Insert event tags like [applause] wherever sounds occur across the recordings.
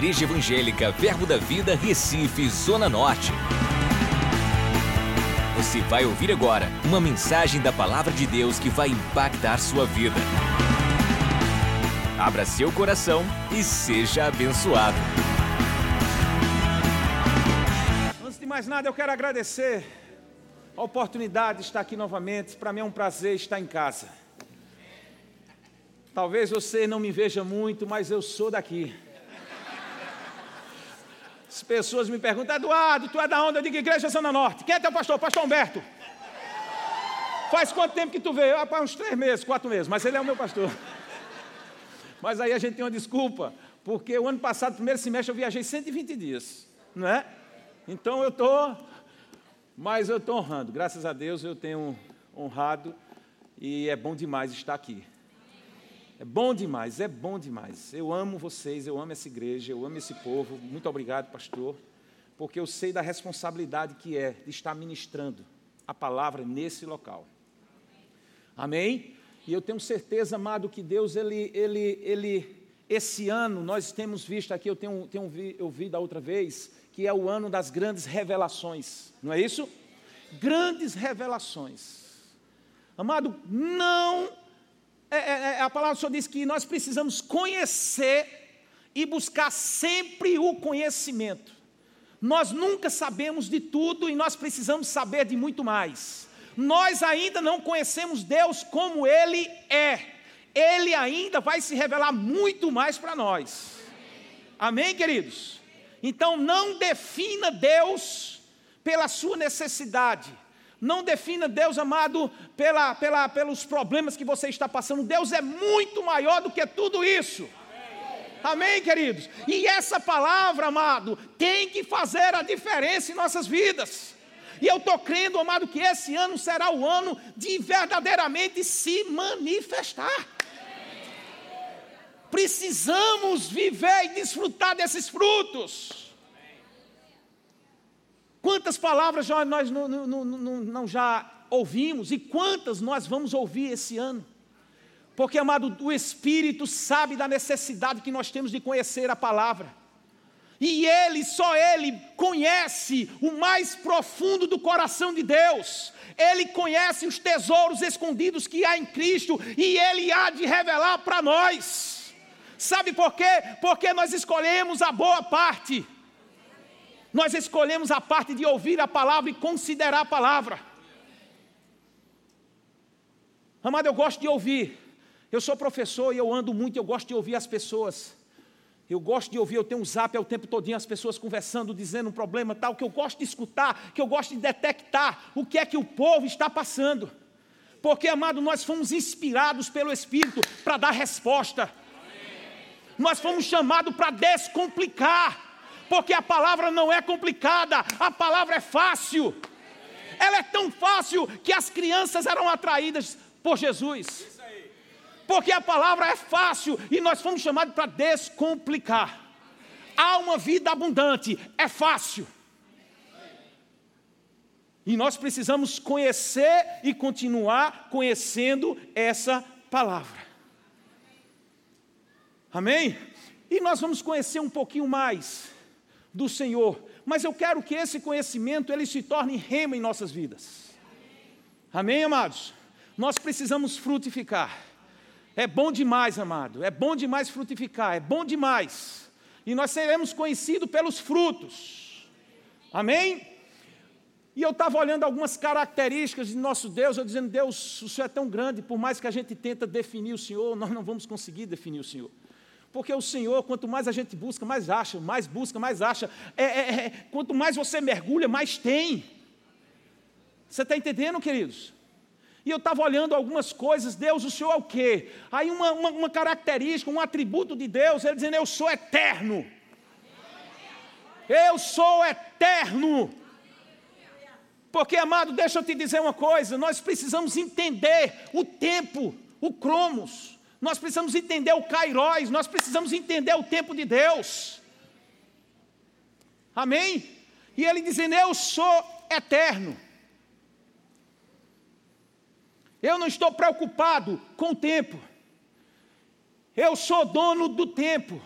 Igreja Evangélica Verbo da Vida, Recife, Zona Norte. Você vai ouvir agora uma mensagem da Palavra de Deus que vai impactar sua vida. Abra seu coração e seja abençoado. Antes de mais nada, eu quero agradecer a oportunidade de estar aqui novamente. Para mim é um prazer estar em casa. Talvez você não me veja muito, mas eu sou daqui. As pessoas me perguntam, Eduardo, tu é da onde? Eu digo, Igreja Zona Norte. Quem é teu pastor? Pastor Humberto. Faz quanto tempo que tu veio? Ah, uns três meses, quatro meses, mas ele é o meu pastor. Mas aí a gente tem uma desculpa, porque o ano passado, primeiro semestre, eu viajei 120 dias, não é? Então eu estou, mas eu estou honrando, graças a Deus eu tenho honrado e é bom demais estar aqui. É bom demais, é bom demais. Eu amo vocês, eu amo essa igreja, eu amo esse povo. Muito obrigado, pastor, porque eu sei da responsabilidade que é de estar ministrando a palavra nesse local. Amém? E eu tenho certeza, amado, que Deus, ele, ele, ele, esse ano, nós temos visto aqui, eu tenho, tenho eu vi da outra vez, que é o ano das grandes revelações, não é isso? Grandes revelações. Amado, não é, é, é, a palavra do Senhor diz que nós precisamos conhecer e buscar sempre o conhecimento. Nós nunca sabemos de tudo e nós precisamos saber de muito mais. Nós ainda não conhecemos Deus como Ele é. Ele ainda vai se revelar muito mais para nós. Amém, queridos? Então não defina Deus pela sua necessidade. Não defina Deus amado pela, pela, pelos problemas que você está passando. Deus é muito maior do que tudo isso. Amém, queridos? E essa palavra, amado, tem que fazer a diferença em nossas vidas. E eu estou crendo, amado, que esse ano será o ano de verdadeiramente se manifestar. Precisamos viver e desfrutar desses frutos. Quantas palavras já nós não, não, não, não já ouvimos e quantas nós vamos ouvir esse ano? Porque, amado, o Espírito sabe da necessidade que nós temos de conhecer a palavra. E Ele, só Ele, conhece o mais profundo do coração de Deus. Ele conhece os tesouros escondidos que há em Cristo e Ele há de revelar para nós. Sabe por quê? Porque nós escolhemos a boa parte. Nós escolhemos a parte de ouvir a palavra e considerar a palavra. Amado, eu gosto de ouvir. Eu sou professor e eu ando muito, eu gosto de ouvir as pessoas. Eu gosto de ouvir, eu tenho um zap ao tempo todinho, as pessoas conversando, dizendo um problema tal, que eu gosto de escutar, que eu gosto de detectar o que é que o povo está passando. Porque, amado, nós fomos inspirados pelo Espírito para dar resposta. Nós fomos chamados para descomplicar porque a palavra não é complicada, a palavra é fácil. Ela é tão fácil que as crianças eram atraídas por Jesus. Porque a palavra é fácil e nós fomos chamados para descomplicar. Há uma vida abundante, é fácil. E nós precisamos conhecer e continuar conhecendo essa palavra. Amém? E nós vamos conhecer um pouquinho mais do Senhor, mas eu quero que esse conhecimento ele se torne rema em nossas vidas. Amém, amados? Nós precisamos frutificar. É bom demais, amado. É bom demais frutificar, é bom demais. E nós seremos conhecidos pelos frutos. Amém? E eu estava olhando algumas características de nosso Deus, eu dizendo, Deus, o Senhor é tão grande, por mais que a gente tenta definir o Senhor, nós não vamos conseguir definir o Senhor. Porque o Senhor, quanto mais a gente busca, mais acha, mais busca, mais acha. É, é, é, quanto mais você mergulha, mais tem. Você está entendendo, queridos? E eu estava olhando algumas coisas, Deus, o Senhor é o quê? Aí uma, uma, uma característica, um atributo de Deus, ele dizendo, eu sou eterno. Eu sou eterno. Porque, amado, deixa eu te dizer uma coisa, nós precisamos entender o tempo, o cromos. Nós precisamos entender o Kairóis, nós precisamos entender o tempo de Deus. Amém? E ele dizendo: Eu sou eterno. Eu não estou preocupado com o tempo. Eu sou dono do tempo.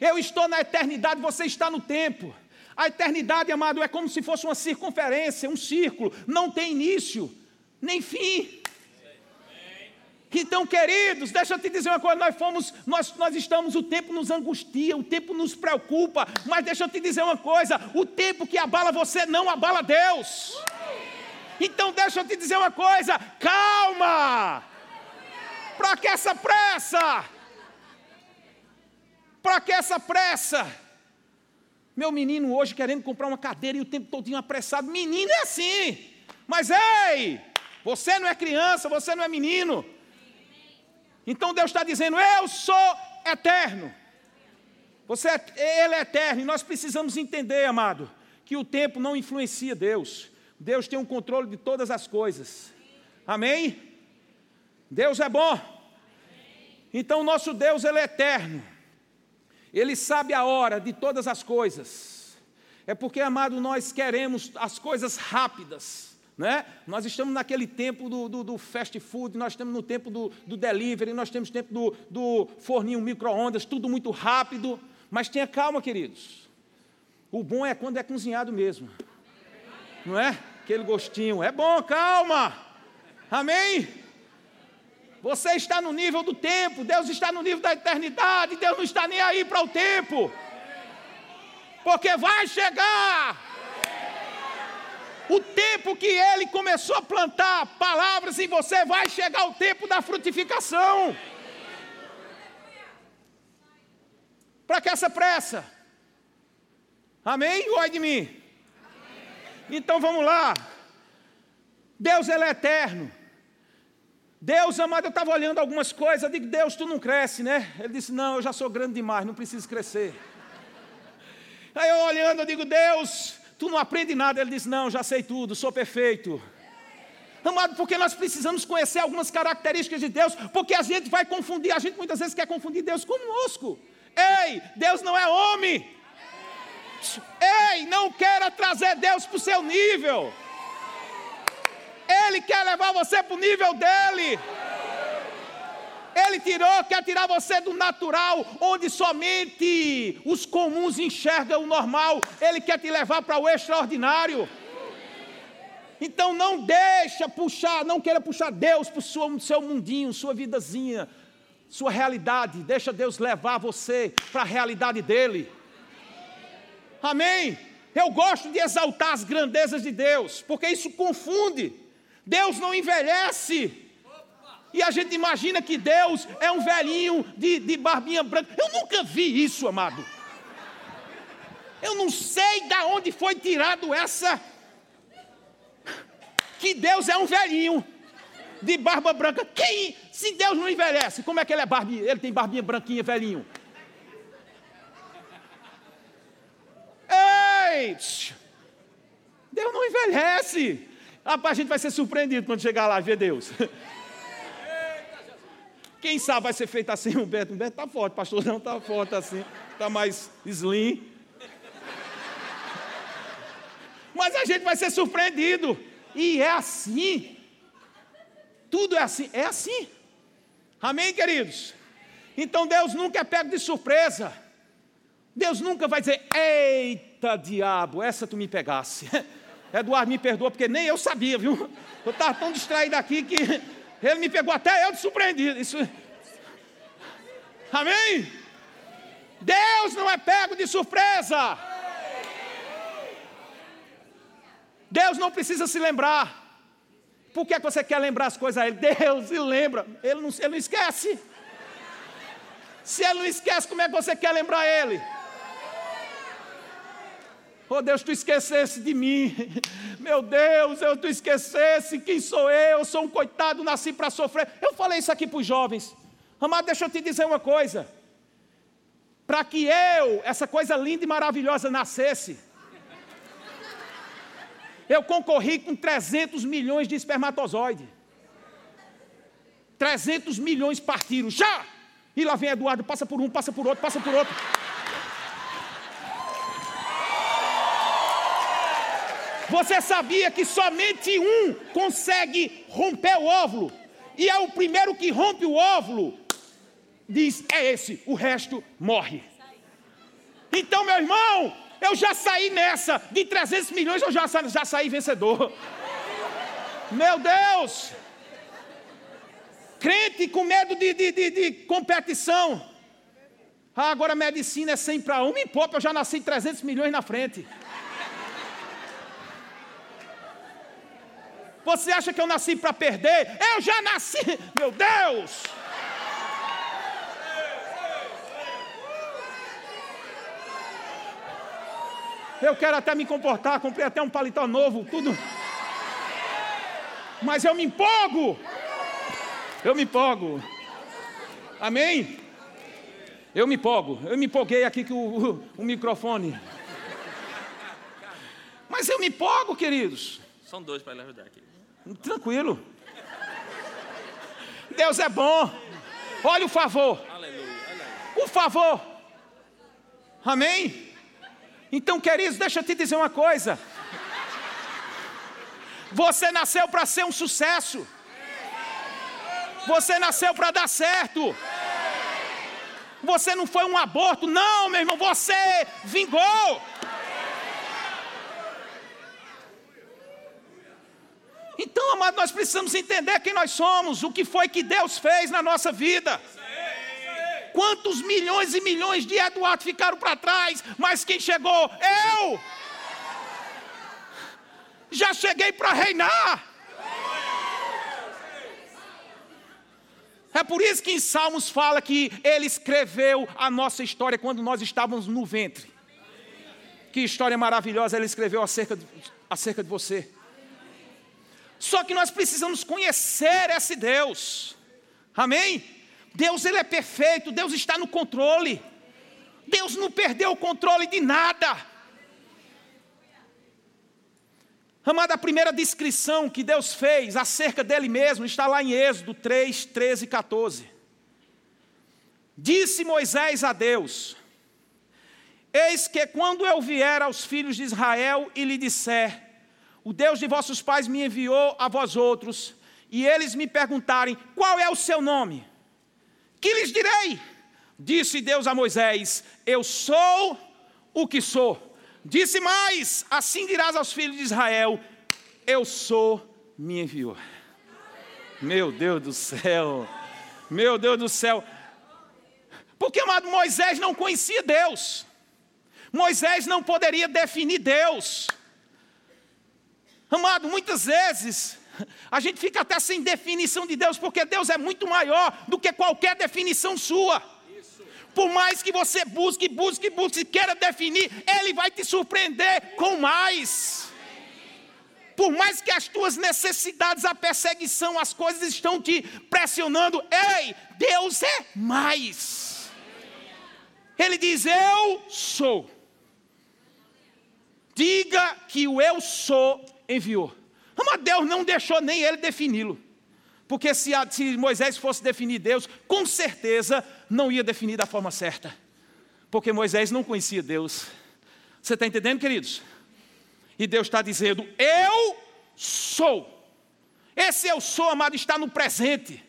Eu estou na eternidade, você está no tempo. A eternidade, amado, é como se fosse uma circunferência, um círculo, não tem início, nem fim. Então, queridos, deixa eu te dizer uma coisa: nós fomos, nós, nós estamos, o tempo nos angustia, o tempo nos preocupa, mas deixa eu te dizer uma coisa: o tempo que abala você não abala Deus. Então, deixa eu te dizer uma coisa: calma, para que essa pressa? Para que essa pressa? Meu menino hoje querendo comprar uma cadeira e o tempo todinho apressado. Menino é assim. Mas ei, você não é criança, você não é menino. Então Deus está dizendo: Eu sou eterno. Você é, ele é eterno. E nós precisamos entender, amado, que o tempo não influencia Deus. Deus tem o um controle de todas as coisas. Amém? Deus é bom. Então o nosso Deus ele é eterno. Ele sabe a hora de todas as coisas. É porque, amado, nós queremos as coisas rápidas. Né? Nós estamos naquele tempo do, do, do, fast food, nós estamos no tempo do, do delivery, nós temos tempo do, do forninho micro-ondas, tudo muito rápido. Mas tenha calma, queridos. O bom é quando é cozinhado mesmo. Não é? Aquele gostinho. É bom, calma. Amém? Você está no nível do tempo, Deus está no nível da eternidade, Deus não está nem aí para o tempo. Porque vai chegar o tempo que ele começou a plantar palavras em você, vai chegar o tempo da frutificação. Para que essa pressa? Amém? Oi de mim. Então vamos lá. Deus ele é eterno. Deus, amado, eu estava olhando algumas coisas, eu digo, Deus, tu não cresce, né? Ele disse, não, eu já sou grande demais, não preciso crescer. Aí eu olhando, eu digo, Deus, tu não aprende nada. Ele disse, não, já sei tudo, sou perfeito. Amado, porque nós precisamos conhecer algumas características de Deus, porque a gente vai confundir, a gente muitas vezes quer confundir Deus conosco. Ei, Deus não é homem. Ei, não queira trazer Deus para o seu nível. Ele quer levar você para o nível dele. Ele tirou, quer tirar você do natural, onde somente os comuns enxergam o normal. Ele quer te levar para o extraordinário. Então não deixa puxar, não queira puxar Deus para o seu mundinho, sua vidazinha, sua realidade. Deixa Deus levar você para a realidade dele. Amém? Eu gosto de exaltar as grandezas de Deus, porque isso confunde. Deus não envelhece. E a gente imagina que Deus é um velhinho de, de barbinha branca. Eu nunca vi isso, amado. Eu não sei de onde foi tirado essa. Que Deus é um velhinho de barba branca. Quem? Se Deus não envelhece, como é que ele é barbinha? Ele tem barbinha branquinha, velhinho. Ei! Deus não envelhece. Rapaz, a gente vai ser surpreendido quando chegar lá e ver Deus. Quem sabe vai ser feito assim, [laughs] Humberto. Humberto está forte, pastor não está forte assim, está mais slim. Mas a gente vai ser surpreendido. E é assim. Tudo é assim. É assim. Amém, queridos? Então Deus nunca é pego de surpresa. Deus nunca vai dizer: Eita diabo, essa tu me pegasse. [laughs] Eduardo, me perdoa, porque nem eu sabia, viu? Eu estava tão distraído aqui que ele me pegou até eu de surpreendido. Isso... Amém? Deus não é pego de surpresa. Deus não precisa se lembrar. Por que, é que você quer lembrar as coisas a Ele? Deus se lembra. Ele não, ele não esquece. Se Ele não esquece, como é que você quer lembrar Ele? Oh Deus, tu esquecesse de mim. [laughs] Meu Deus, eu tu esquecesse quem sou eu. Eu sou um coitado, nasci para sofrer. Eu falei isso aqui para os jovens. Amado, deixa eu te dizer uma coisa. Para que eu, essa coisa linda e maravilhosa, nascesse, eu concorri com 300 milhões de espermatozoides. 300 milhões partiram. Já! E lá vem Eduardo, passa por um, passa por outro, passa por outro. Você sabia que somente um consegue romper o óvulo? E é o primeiro que rompe o óvulo. Diz, é esse, o resto morre. Então, meu irmão, eu já saí nessa, de 300 milhões eu já, já saí vencedor. Meu Deus! Crente com medo de, de, de, de competição. Ah, agora a medicina é 100 para 1, me poupa, eu já nasci 300 milhões na frente. Você acha que eu nasci para perder? Eu já nasci, meu Deus! Eu quero até me comportar, comprei até um paletó novo, tudo. Mas eu me empolgo. Eu me empolgo. Amém? Eu me empolgo. Eu me empolguei aqui com o, o, o microfone. Mas eu me empolgo, queridos. São dois para lhe ajudar aqui. Tranquilo. Deus é bom. Olha o favor. Aleluia. O favor. Amém? Então, queridos, deixa eu te dizer uma coisa. Você nasceu para ser um sucesso. Você nasceu para dar certo. Você não foi um aborto, não, meu irmão, você vingou. Então, amado, nós precisamos entender quem nós somos, o que foi que Deus fez na nossa vida. Quantos milhões e milhões de Eduardo ficaram para trás, mas quem chegou? Eu! Já cheguei para reinar. É por isso que em Salmos fala que ele escreveu a nossa história quando nós estávamos no ventre. Que história maravilhosa ele escreveu acerca de, acerca de você. Só que nós precisamos conhecer esse Deus. Amém? Deus ele é perfeito, Deus está no controle. Deus não perdeu o controle de nada. Amada, a primeira descrição que Deus fez acerca dele mesmo está lá em Êxodo 3, 13 e 14. Disse Moisés a Deus: Eis que quando eu vier aos filhos de Israel e lhe disser, o Deus de vossos pais me enviou a vós outros, e eles me perguntarem: Qual é o seu nome? Que lhes direi? Disse Deus a Moisés: Eu sou o que sou. Disse mais: Assim dirás aos filhos de Israel: Eu sou, me enviou. Meu Deus do céu, meu Deus do céu. Porque, amado, Moisés não conhecia Deus. Moisés não poderia definir Deus. Amado, muitas vezes a gente fica até sem definição de Deus, porque Deus é muito maior do que qualquer definição sua. Por mais que você busque, busque, busque, queira definir, Ele vai te surpreender com mais. Por mais que as tuas necessidades, a perseguição, as coisas estão te pressionando, ei, Deus é mais. Ele diz: Eu sou. Diga que o eu sou enviou. Mas Deus não deixou nem ele defini-lo. Porque se, se, Moisés fosse definir Deus, com certeza não ia definir da forma certa. Porque Moisés não conhecia Deus. Você está entendendo, queridos? E Deus está dizendo: Eu sou. Esse eu sou, amado, está no presente.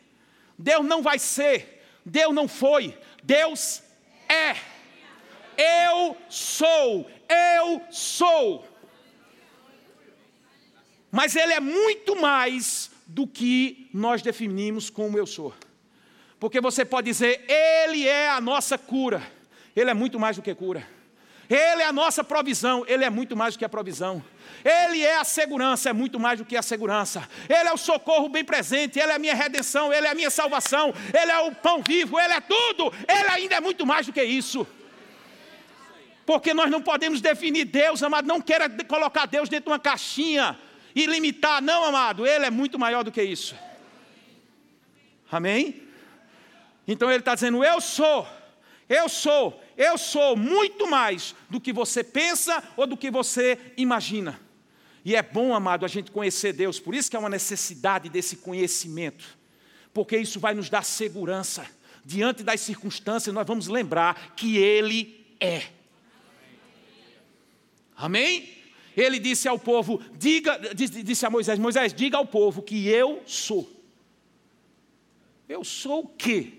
Deus não vai ser, Deus não foi, Deus é. Eu sou, eu sou. Mas Ele é muito mais do que nós definimos como eu sou. Porque você pode dizer, Ele é a nossa cura. Ele é muito mais do que cura. Ele é a nossa provisão, Ele é muito mais do que a provisão. Ele é a segurança, é muito mais do que a segurança. Ele é o socorro bem presente, Ele é a minha redenção, Ele é a minha salvação, Ele é o pão vivo, Ele é tudo. Ele ainda é muito mais do que isso. Porque nós não podemos definir Deus, amado, não queira colocar Deus dentro de uma caixinha e limitar. Não, amado, Ele é muito maior do que isso. Amém? Então Ele está dizendo: Eu sou, eu sou, eu sou muito mais do que você pensa ou do que você imagina. E é bom, amado, a gente conhecer Deus, por isso que é uma necessidade desse conhecimento, porque isso vai nos dar segurança. Diante das circunstâncias, nós vamos lembrar que Ele é. Amém? Ele disse ao povo: diga, disse a Moisés: Moisés, diga ao povo que eu sou. Eu sou o quê?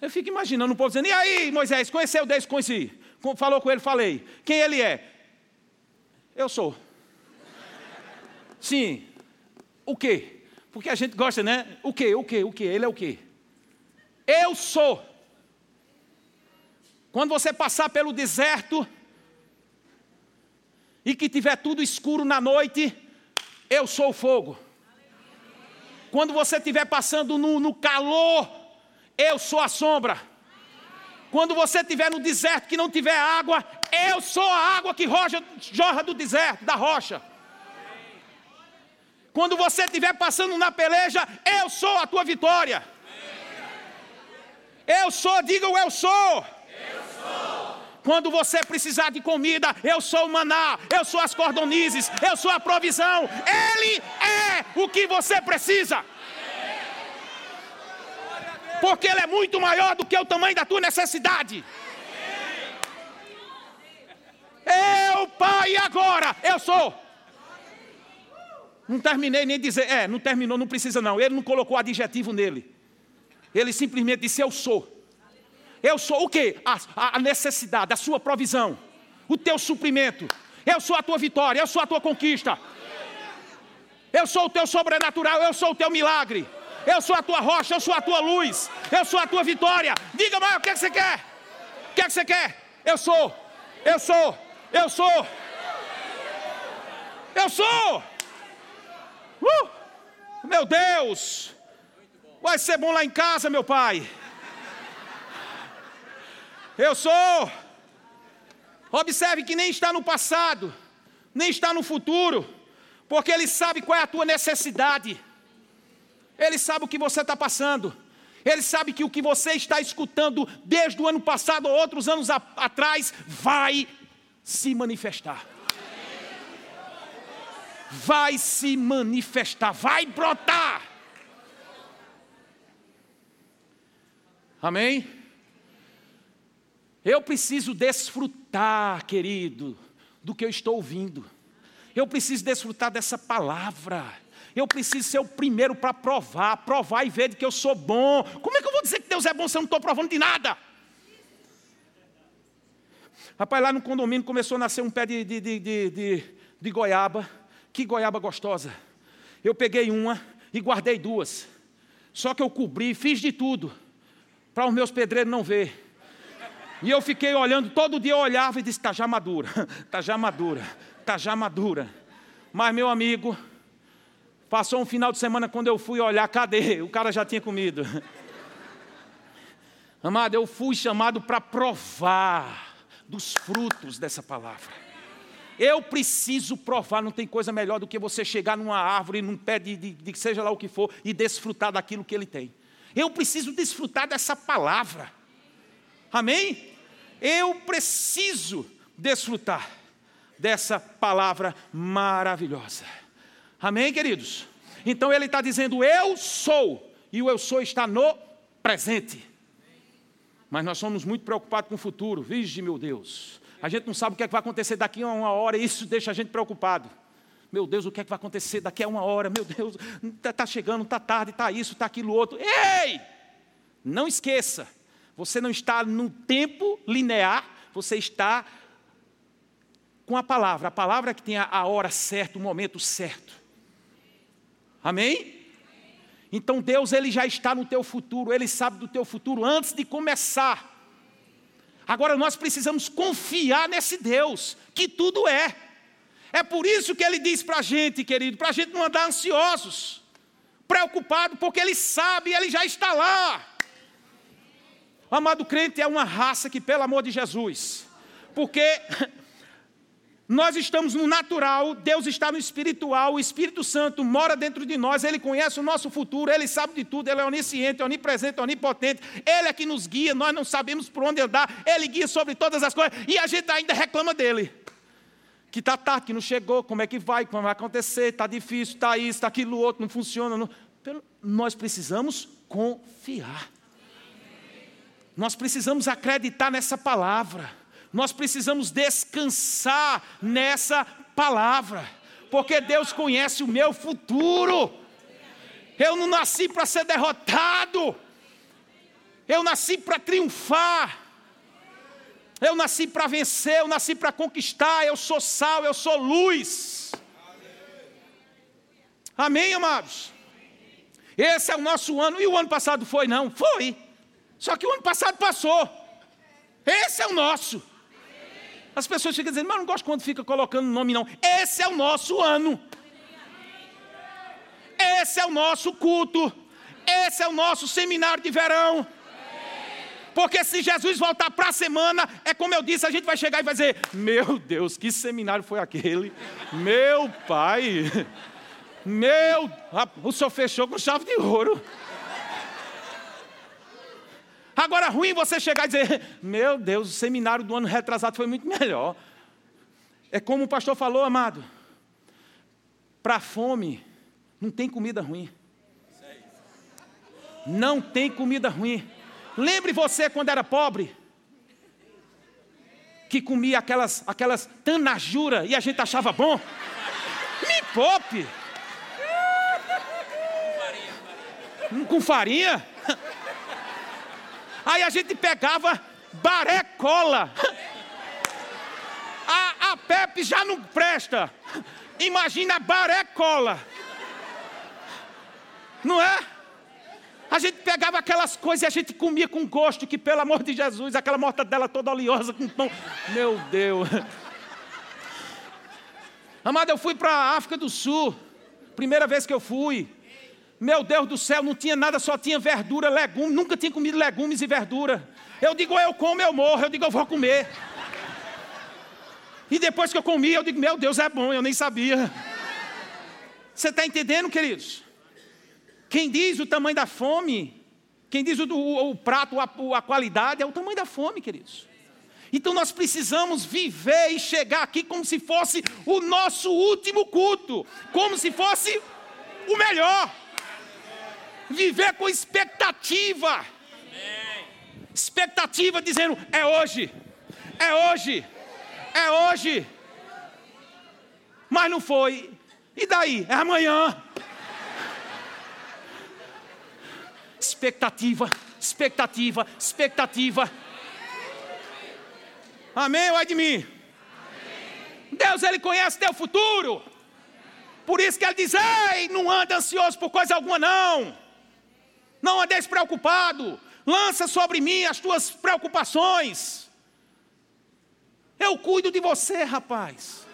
Eu fico imaginando o povo dizendo: E aí, Moisés, conheceu Deus? Conheci. falou com ele, falei. Quem ele é? Eu sou. Sim. O quê? Porque a gente gosta, né? O quê? O quê? O quê? Ele é o quê? Eu sou. Quando você passar pelo deserto e que tiver tudo escuro na noite, eu sou o fogo. Quando você estiver passando no, no calor, eu sou a sombra. Quando você estiver no deserto que não tiver água, eu sou a água que roja, jorra do deserto, da rocha. Quando você estiver passando na peleja, eu sou a tua vitória. Eu sou, diga o eu sou. Quando você precisar de comida, eu sou o maná, eu sou as cordonizes, eu sou a provisão. Ele é o que você precisa. Porque Ele é muito maior do que o tamanho da tua necessidade. Eu, Pai, agora, eu sou. Não terminei nem dizer, é, não terminou, não precisa não. Ele não colocou adjetivo nele. Ele simplesmente disse: Eu sou. Eu sou o quê? A, a necessidade, a sua provisão, o teu suprimento. Eu sou a tua vitória, eu sou a tua conquista. Eu sou o teu sobrenatural, eu sou o teu milagre. Eu sou a tua rocha, eu sou a tua luz, eu sou a tua vitória. Diga mais, o que, é que você quer? O que, é que você quer? Eu sou, eu sou, eu sou. Eu sou. Uh, meu Deus, vai ser bom lá em casa, meu pai. Eu sou. Observe que nem está no passado, nem está no futuro, porque Ele sabe qual é a tua necessidade, Ele sabe o que você está passando, Ele sabe que o que você está escutando desde o ano passado ou outros anos a, atrás vai se manifestar. Vai se manifestar, vai brotar. Amém? Eu preciso desfrutar, querido, do que eu estou ouvindo. Eu preciso desfrutar dessa palavra. Eu preciso ser o primeiro para provar, provar e ver de que eu sou bom. Como é que eu vou dizer que Deus é bom se eu não estou provando de nada? Rapaz, lá no condomínio começou a nascer um pé de, de, de, de, de goiaba. Que goiaba gostosa. Eu peguei uma e guardei duas. Só que eu cobri, fiz de tudo, para os meus pedreiros não ver. E eu fiquei olhando, todo dia eu olhava e disse: está já madura, está [laughs] já madura, está já madura. Mas, meu amigo, passou um final de semana quando eu fui olhar, cadê? O cara já tinha comido. [laughs] Amado, eu fui chamado para provar dos frutos dessa palavra. Eu preciso provar, não tem coisa melhor do que você chegar numa árvore, num pé de, de, de seja lá o que for, e desfrutar daquilo que ele tem. Eu preciso desfrutar dessa palavra. Amém? Eu preciso desfrutar dessa palavra maravilhosa. Amém, queridos? Então ele está dizendo: Eu sou, e o eu sou está no presente. Mas nós somos muito preocupados com o futuro, vige meu Deus. A gente não sabe o que, é que vai acontecer daqui a uma hora, e isso deixa a gente preocupado. Meu Deus, o que é que vai acontecer daqui a uma hora? Meu Deus, está tá chegando, está tarde, está isso, está aquilo outro. Ei! Não esqueça, você não está no tempo linear, você está com a palavra. A palavra que tem a hora certa, o momento certo. Amém? Então Deus ele já está no teu futuro, ele sabe do teu futuro antes de começar. Agora nós precisamos confiar nesse Deus que tudo é. É por isso que ele diz para a gente, querido, para a gente não andar ansiosos, preocupado, porque ele sabe, ele já está lá. Amado crente é uma raça que, pelo amor de Jesus, porque [laughs] nós estamos no natural, Deus está no espiritual, o Espírito Santo mora dentro de nós, Ele conhece o nosso futuro, Ele sabe de tudo, Ele é onisciente, onipresente, onipotente, Ele é que nos guia, nós não sabemos por onde andar, Ele guia sobre todas as coisas, e a gente ainda reclama dele. Que está tarde, que não chegou, como é que vai, como vai acontecer, está difícil, está isso, está aquilo outro, não funciona. Não... Nós precisamos confiar. Nós precisamos acreditar nessa palavra. Nós precisamos descansar nessa palavra. Porque Deus conhece o meu futuro. Eu não nasci para ser derrotado. Eu nasci para triunfar. Eu nasci para vencer, eu nasci para conquistar, eu sou sal, eu sou luz. Amém, amados? Esse é o nosso ano. E o ano passado foi, não? Foi. Só que o ano passado passou. Esse é o nosso. As pessoas ficam dizendo, mas eu não gosto quando fica colocando nome, não. Esse é o nosso ano. Esse é o nosso culto. Esse é o nosso seminário de verão. Porque se Jesus voltar para a semana, é como eu disse, a gente vai chegar e vai dizer: Meu Deus, que seminário foi aquele? Meu pai, meu, o senhor fechou com chave de ouro. Agora, ruim você chegar e dizer: [laughs] Meu Deus, o seminário do ano retrasado foi muito melhor. É como o pastor falou, amado: para fome, não tem comida ruim. Não tem comida ruim. Lembre você quando era pobre, que comia aquelas, aquelas tanajura e a gente achava bom. Me poupe. Com farinha. Aí a gente pegava baré cola. A, a Pepe já não presta. Imagina baré cola. Não é? A gente pegava aquelas coisas e a gente comia com gosto, que pelo amor de Jesus, aquela mortadela toda oleosa com pão. Meu Deus. Amado, eu fui para a África do Sul. Primeira vez que eu fui. Meu Deus do céu, não tinha nada, só tinha verdura, legumes. Nunca tinha comido legumes e verdura. Eu digo, eu como, eu morro. Eu digo, eu vou comer. E depois que eu comi, eu digo, meu Deus, é bom, eu nem sabia. Você está entendendo, queridos? Quem diz o tamanho da fome, quem diz o, o, o prato, a, a qualidade, é o tamanho da fome, queridos. Então nós precisamos viver e chegar aqui como se fosse o nosso último culto, como se fosse o melhor viver com expectativa. Expectativa dizendo: é hoje, é hoje, é hoje. Mas não foi. E daí? É amanhã. Expectativa, expectativa, expectativa. Amém ou é de mim? Deus, Ele conhece teu futuro. Por isso que Ele diz: Ei, não anda ansioso por coisa alguma, não. Não andeis preocupado. Lança sobre mim as tuas preocupações. Eu cuido de você, rapaz.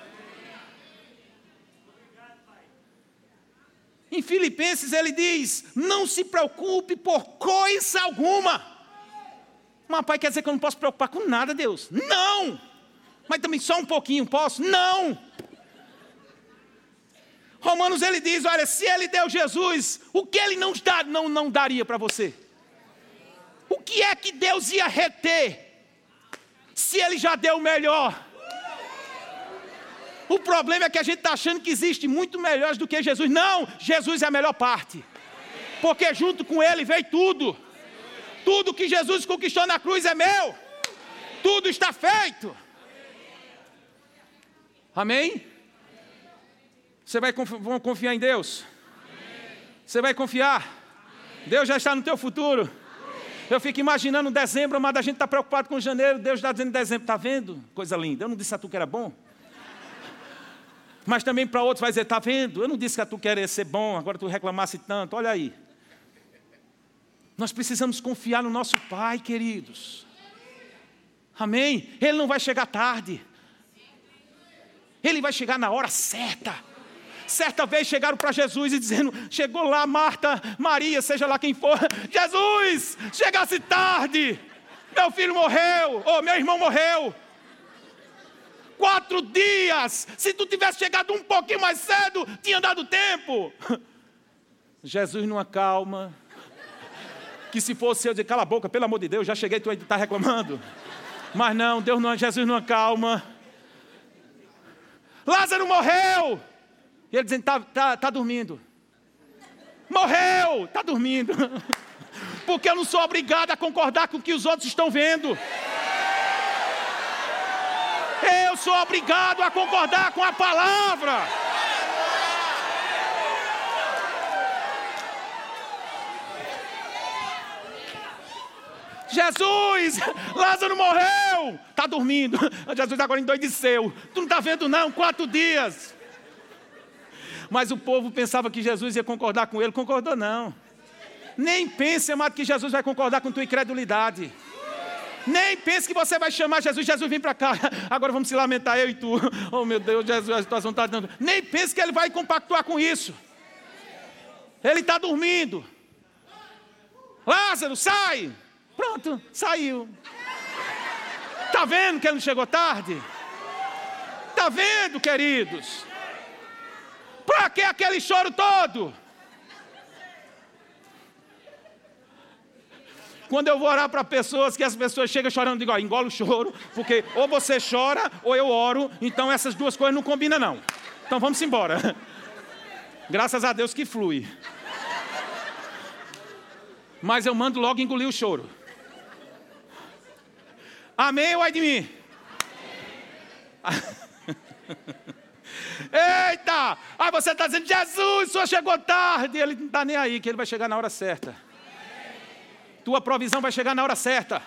Em Filipenses ele diz: Não se preocupe por coisa alguma. Mas, pai, quer dizer que eu não posso preocupar com nada, Deus? Não! Mas também só um pouquinho posso? Não! Romanos ele diz: olha, se ele deu Jesus, o que ele não, dá, não, não daria para você? O que é que Deus ia reter? Se ele já deu o melhor. O problema é que a gente está achando que existe muito melhores do que Jesus. Não, Jesus é a melhor parte. Porque junto com ele veio tudo. Tudo que Jesus conquistou na cruz é meu. Tudo está feito. Amém? Você vai confiar em Deus? Você vai confiar? Deus já está no teu futuro. Eu fico imaginando dezembro, mas a gente está preocupado com janeiro. Deus está dizendo dezembro, está vendo? Coisa linda. Eu não disse a tu que era bom. Mas também para outros vai dizer, está vendo? Eu não disse que a tu querer ser bom, agora tu reclamasse tanto. Olha aí. Nós precisamos confiar no nosso Pai, queridos. Amém? Ele não vai chegar tarde. Ele vai chegar na hora certa. Certa vez chegaram para Jesus e dizendo: Chegou lá Marta, Maria, seja lá quem for, Jesus, chegasse tarde, meu filho morreu, ou meu irmão morreu. Quatro dias, se tu tivesse chegado um pouquinho mais cedo, tinha dado tempo. [laughs] Jesus numa calma, que se fosse eu dizer, cala a boca, pelo amor de Deus, já cheguei, tu está reclamando. Mas não, Deus não, Jesus numa calma. Lázaro morreu. E ele dizendo: está tá, tá dormindo. Morreu, está dormindo. [laughs] Porque eu não sou obrigado a concordar com o que os outros estão vendo. Eu sou obrigado a concordar com a palavra. Jesus, Lázaro morreu, está dormindo. [laughs] Jesus agora endoideceu. Tu não está vendo, não? Quatro dias. Mas o povo pensava que Jesus ia concordar com ele. Concordou, não. Nem pense, amado, que Jesus vai concordar com tua incredulidade. Nem pense que você vai chamar Jesus, Jesus vem para cá. [laughs] Agora vamos se lamentar, eu e tu. [laughs] Oh meu Deus, Jesus, a situação está dando. Nem pense que ele vai compactuar com isso. Ele está dormindo. Lázaro, sai! Pronto, saiu. Está vendo que ele não chegou tarde? Está vendo, queridos? Para que aquele choro todo? Quando eu vou orar para pessoas, que as pessoas chegam chorando, eu digo, ó, engole o choro, porque ou você chora ou eu oro, então essas duas coisas não combinam não. Então vamos embora. Graças a Deus que flui. Mas eu mando logo engolir o choro. Amém ou ai de mim? [laughs] Eita! Aí você está dizendo, Jesus, só chegou tarde. Ele não está nem aí, que ele vai chegar na hora certa. Tua provisão vai chegar na hora certa.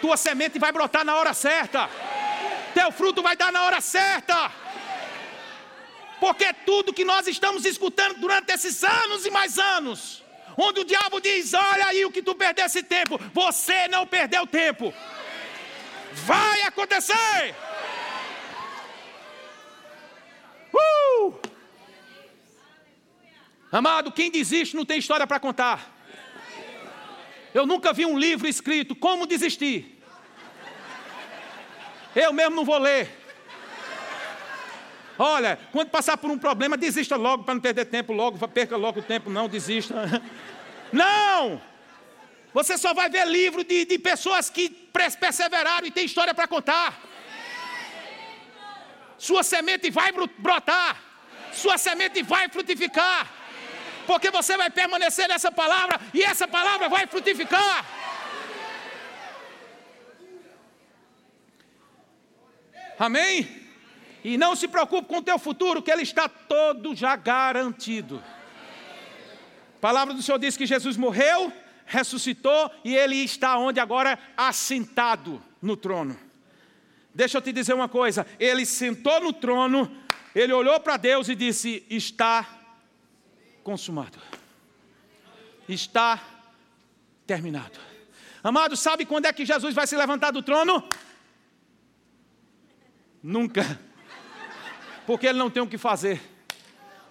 Tua semente vai brotar na hora certa. Teu fruto vai dar na hora certa. Porque tudo que nós estamos escutando durante esses anos e mais anos, onde o diabo diz: Olha aí o que tu perdesse tempo, você não perdeu tempo. Vai acontecer! Uh! Amado, quem desiste não tem história para contar. Eu nunca vi um livro escrito Como Desistir. Eu mesmo não vou ler. Olha, quando passar por um problema, desista logo para não perder tempo, logo, perca logo o tempo, não desista. [laughs] Não! Você só vai ver livro de, de pessoas que perseveraram e tem história para contar. Sua semente vai brotar. Sua semente vai frutificar. Porque você vai permanecer nessa palavra e essa palavra vai frutificar. Amém? E não se preocupe com o teu futuro, que ele está todo já garantido. A palavra do Senhor diz que Jesus morreu, ressuscitou e ele está onde agora? Assentado no trono. Deixa eu te dizer uma coisa: ele sentou no trono, ele olhou para Deus e disse: Está consumado, está terminado. Amado, sabe quando é que Jesus vai se levantar do trono? Nunca, porque ele não tem o que fazer,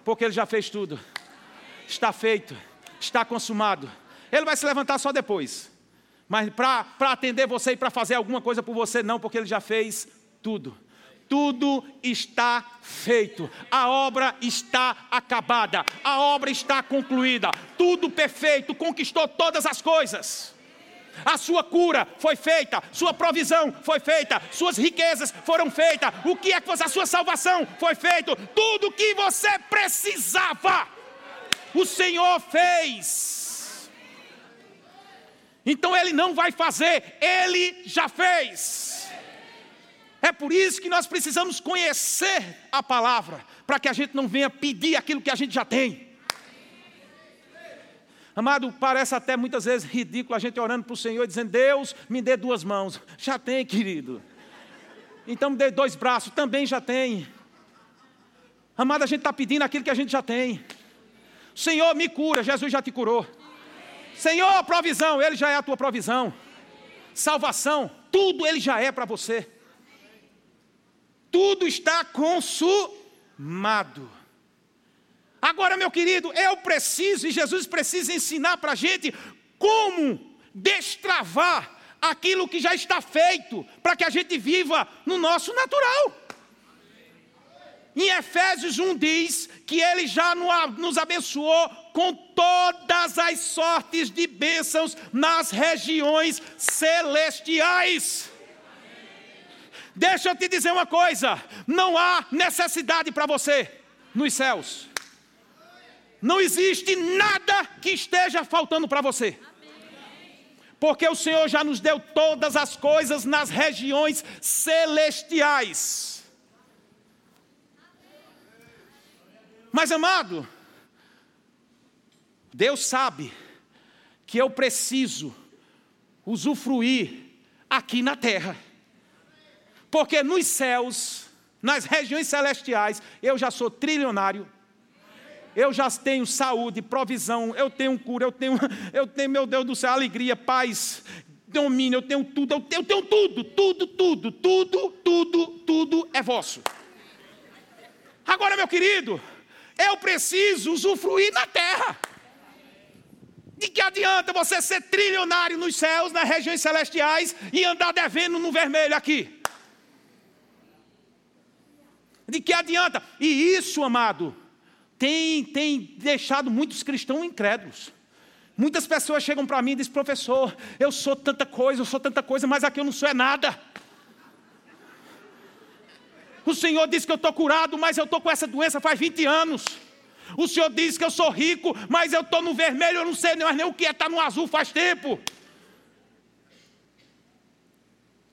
porque ele já fez tudo, está feito, está consumado. Ele vai se levantar só depois. Mas para atender você e para fazer alguma coisa por você, não, porque ele já fez tudo. Tudo está feito, a obra está acabada, a obra está concluída, tudo perfeito, conquistou todas as coisas. A sua cura foi feita, sua provisão foi feita, suas riquezas foram feitas, o que é que a sua salvação foi feito, tudo que você precisava, o Senhor fez. Então ele não vai fazer, ele já fez. É por isso que nós precisamos conhecer a palavra, para que a gente não venha pedir aquilo que a gente já tem. Amado, parece até muitas vezes ridículo a gente orando para o Senhor dizendo: Deus, me dê duas mãos. Já tem, querido. Então me dê dois braços, também já tem. Amado, a gente está pedindo aquilo que a gente já tem. Senhor, me cura, Jesus já te curou. Senhor, provisão, Ele já é a tua provisão. Salvação, tudo Ele já é para você. Tudo está consumado. Agora, meu querido, eu preciso, e Jesus precisa ensinar para a gente como destravar aquilo que já está feito, para que a gente viva no nosso natural. Em Efésios 1 diz que ele já nos abençoou com todas as sortes de bênçãos nas regiões celestiais. Deixa eu te dizer uma coisa: não há necessidade para você nos céus. Não existe nada que esteja faltando para você. Porque o Senhor já nos deu todas as coisas nas regiões celestiais. Mas amado, Deus sabe que eu preciso usufruir aqui na terra. Porque nos céus, nas regiões celestiais, eu já sou trilionário. Eu já tenho saúde, provisão, eu tenho cura, eu tenho, [laughs] eu tenho, meu Deus do céu, alegria, paz, domínio, eu tenho tudo, eu tenho, eu tenho tudo, tudo, tudo, tudo, tudo, tudo é vosso. Agora, meu querido, eu preciso usufruir na terra. De que adianta você ser trilionário nos céus, nas regiões celestiais, e andar devendo no vermelho aqui? De que adianta? E isso, amado, tem, tem deixado muitos cristãos incrédulos. Muitas pessoas chegam para mim e dizem, professor, eu sou tanta coisa, eu sou tanta coisa, mas aqui eu não sou é nada. O Senhor diz que eu estou curado, mas eu estou com essa doença faz 20 anos. O Senhor diz que eu sou rico, mas eu estou no vermelho, eu não sei mais nem o que é estar tá no azul faz tempo.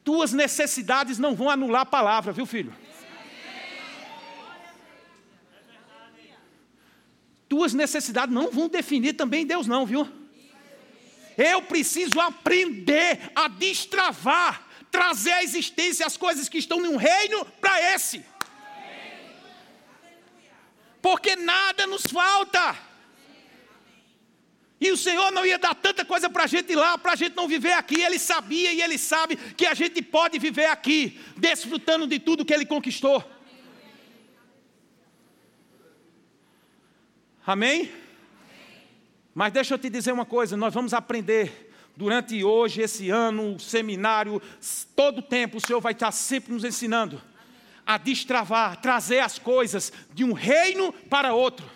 Tuas necessidades não vão anular a palavra, viu, filho? Tuas necessidades não vão definir também Deus, não, viu? Eu preciso aprender a destravar, trazer à existência as coisas que estão no reino para esse porque nada nos falta. E o Senhor não ia dar tanta coisa para a gente lá, para a gente não viver aqui. Ele sabia e Ele sabe que a gente pode viver aqui, desfrutando de tudo que Ele conquistou. Amém? Mas deixa eu te dizer uma coisa: nós vamos aprender durante hoje, esse ano, o seminário, todo o tempo, o Senhor vai estar sempre nos ensinando a destravar, trazer as coisas de um reino para outro.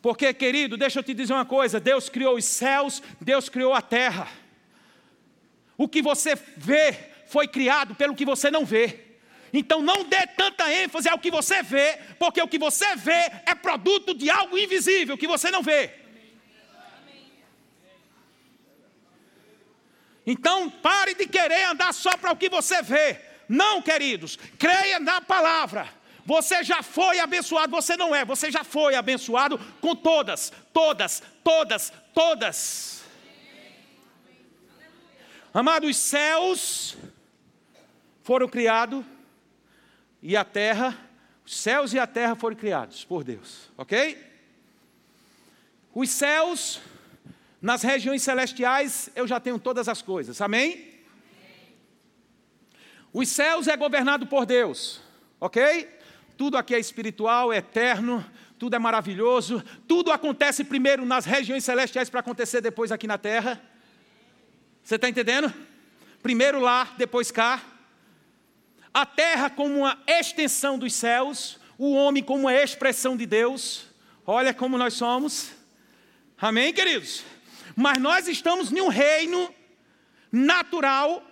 Porque, querido, deixa eu te dizer uma coisa: Deus criou os céus, Deus criou a terra. O que você vê foi criado pelo que você não vê. Então não dê tanta ênfase ao que você vê, porque o que você vê é produto de algo invisível que você não vê. Então pare de querer andar só para o que você vê. Não, queridos, creia na palavra. Você já foi abençoado, você não é, você já foi abençoado com todas, todas, todas, todas. Amados, os céus foram criados e a terra, os céus e a terra foram criados por Deus, ok? Os céus, nas regiões celestiais, eu já tenho todas as coisas, amém? Os céus é governado por Deus, ok? Tudo aqui é espiritual, é eterno, tudo é maravilhoso, tudo acontece primeiro nas regiões celestiais para acontecer depois aqui na terra. Você está entendendo? Primeiro lá, depois cá. A terra como uma extensão dos céus, o homem como uma expressão de Deus. Olha como nós somos. Amém, queridos? Mas nós estamos em um reino natural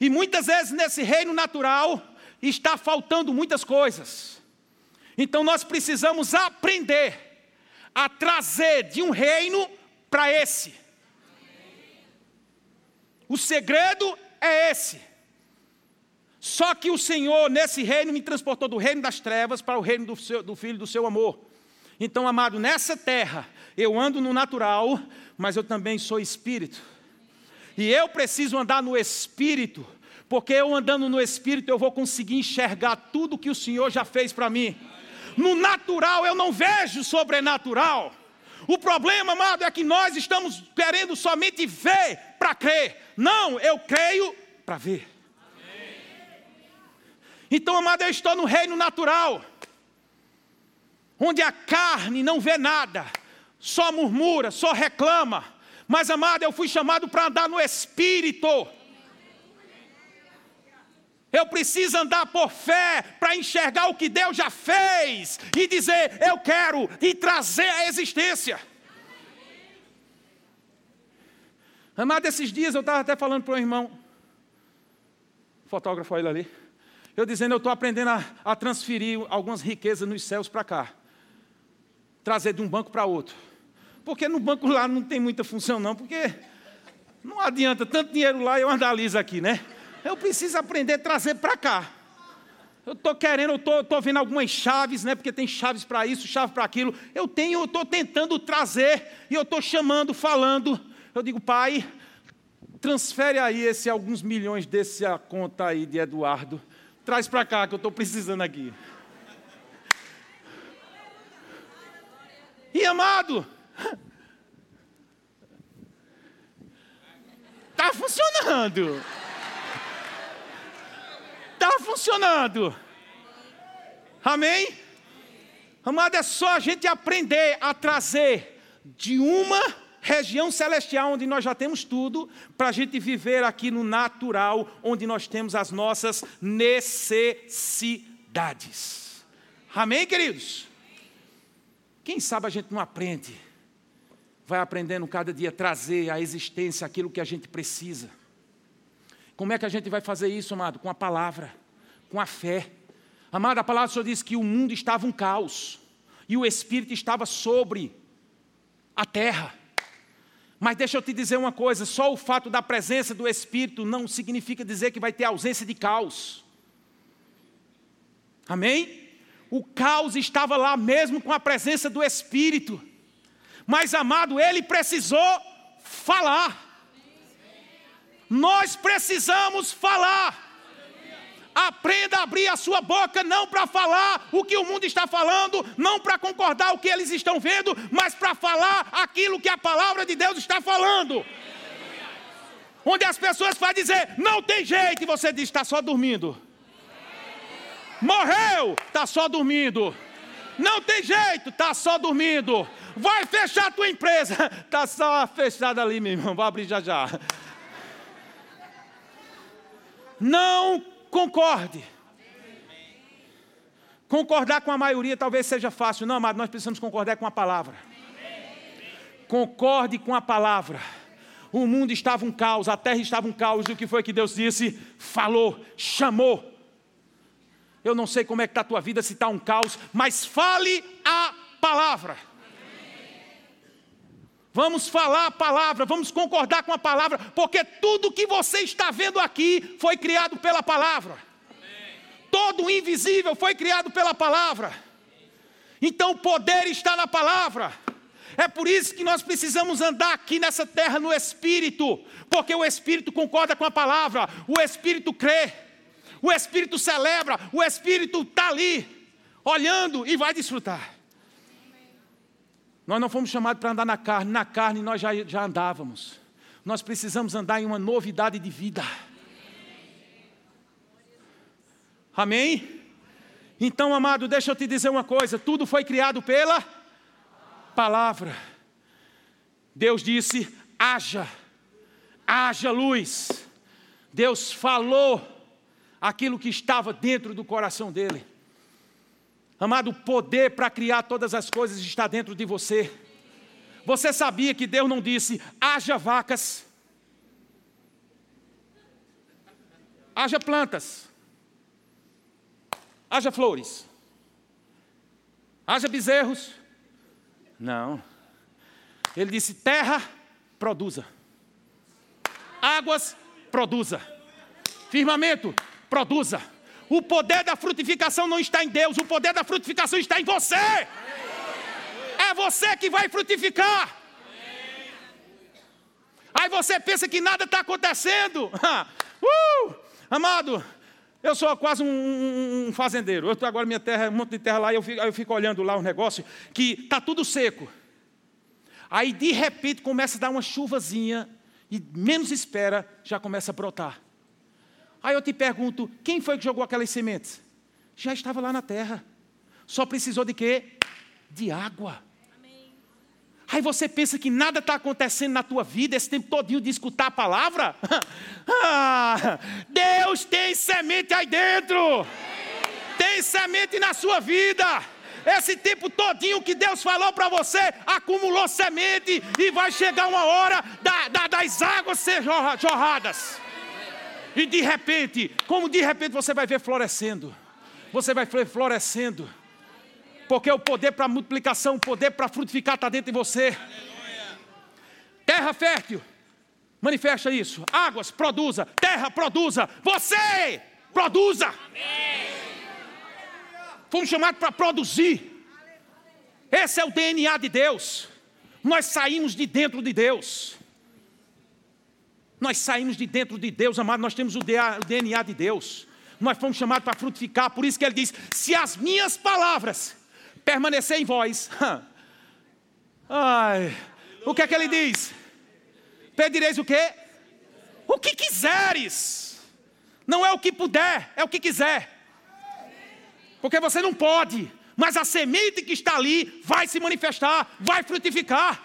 e muitas vezes nesse reino natural está faltando muitas coisas. Então nós precisamos aprender a trazer de um reino para esse. O segredo é esse. Só que o Senhor, nesse reino, me transportou do reino das trevas para o reino do, seu, do Filho do seu amor. Então, amado, nessa terra, eu ando no natural, mas eu também sou espírito. E eu preciso andar no Espírito, porque eu andando no Espírito eu vou conseguir enxergar tudo que o Senhor já fez para mim. No natural eu não vejo sobrenatural. O problema, amado, é que nós estamos querendo somente ver para crer. Não, eu creio para ver. Então, amado, eu estou no reino natural, onde a carne não vê nada, só murmura, só reclama. Mas, amado, eu fui chamado para andar no Espírito. Eu preciso andar por fé para enxergar o que Deus já fez e dizer, eu quero, e trazer a existência. Amado, esses dias eu estava até falando para um irmão, fotógrafo ele ali, eu dizendo, eu estou aprendendo a, a transferir algumas riquezas nos céus para cá, trazer de um banco para outro. Porque no banco lá não tem muita função, não, porque não adianta tanto dinheiro lá e eu andalizo aqui, né? Eu preciso aprender a trazer para cá. Eu estou querendo, eu estou vendo algumas chaves, né? Porque tem chaves para isso, chave para aquilo. Eu tenho, eu estou tentando trazer e eu estou chamando, falando. Eu digo, pai, transfere aí esse alguns milhões desse a conta aí de Eduardo. Traz para cá que eu estou precisando aqui. E amado, está funcionando. Está funcionando. Amém? Amado, é só a gente aprender a trazer de uma região celestial onde nós já temos tudo, para a gente viver aqui no natural, onde nós temos as nossas necessidades. Amém, queridos? Quem sabe a gente não aprende, vai aprendendo cada dia trazer à existência aquilo que a gente precisa. Como é que a gente vai fazer isso, amado? Com a palavra, com a fé. Amado, a palavra do Senhor diz que o mundo estava um caos e o Espírito estava sobre a terra. Mas deixa eu te dizer uma coisa: só o fato da presença do Espírito não significa dizer que vai ter ausência de caos. Amém? O caos estava lá mesmo com a presença do Espírito. Mas, amado, ele precisou falar. Nós precisamos falar. Aprenda a abrir a sua boca, não para falar o que o mundo está falando, não para concordar o que eles estão vendo, mas para falar aquilo que a palavra de Deus está falando. Onde as pessoas vão dizer, não tem jeito, e você diz, está só dormindo. Morreu, está só dormindo. Não tem jeito, está só dormindo. Vai fechar a tua empresa, está [laughs] só fechada ali, meu irmão, vai abrir já já. Não concorde. Concordar com a maioria talvez seja fácil, não, mas nós precisamos concordar com a palavra. Concorde com a palavra. O mundo estava um caos, a terra estava um caos, e o que foi que Deus disse? Falou, chamou eu não sei como é que está a tua vida, se está um caos, mas fale a palavra. Vamos falar a palavra, vamos concordar com a palavra, porque tudo que você está vendo aqui foi criado pela palavra. Todo o invisível foi criado pela palavra. Então o poder está na palavra. É por isso que nós precisamos andar aqui nessa terra no Espírito, porque o Espírito concorda com a palavra, o Espírito crê o Espírito celebra, o Espírito está ali, olhando e vai desfrutar. Nós não fomos chamados para andar na carne, na carne nós já, já andávamos. Nós precisamos andar em uma novidade de vida. Amém? Então, amado, deixa eu te dizer uma coisa: tudo foi criado pela palavra. Deus disse: haja, haja luz. Deus falou aquilo que estava dentro do coração dele. Amado, o poder para criar todas as coisas está dentro de você. Você sabia que Deus não disse, haja vacas, haja plantas, haja flores, haja bezerros? Não. Ele disse: terra, produza, águas, produza, firmamento, produza. O poder da frutificação não está em Deus, o poder da frutificação está em você. É você que vai frutificar. Aí você pensa que nada está acontecendo. [laughs] Uh, amado, eu sou quase um, um fazendeiro. Eu estou agora minha terra, um monte de terra lá, e eu fico, eu fico olhando lá um negócio que está tudo seco. Aí de repente começa a dar uma chuvazinha e menos espera, já começa a brotar. Aí eu te pergunto: quem foi que jogou aquelas sementes? Já estava lá na terra. Só precisou de quê? De água. Aí você pensa que nada está acontecendo na tua vida esse tempo todinho de escutar a palavra? [laughs] ah, Deus tem semente aí dentro. Tem semente na sua vida. Esse tempo todinho que Deus falou para você, acumulou semente e vai chegar uma hora da, da, das águas ser jorradas. E de repente, como de repente você vai ver florescendo. Você vai ver florescendo. Porque o poder para multiplicação, o poder para frutificar está dentro de você. Terra fértil, manifesta isso. Águas, produza. Terra, produza. Você, produza. Fomos chamados para produzir. Esse é o DNA de Deus. Nós saímos de dentro de Deus. Nós saímos de dentro de Deus, amado, nós temos o DNA de Deus. Nós fomos chamados para frutificar, por isso que ele diz: se as minhas palavras permanecerem em vós, [laughs] ai, o que é que ele diz? Pedireis o quê? O que quiseres. Não é o que puder, é o que quiser. Porque você não pode, mas a semente que está ali vai se manifestar, vai frutificar.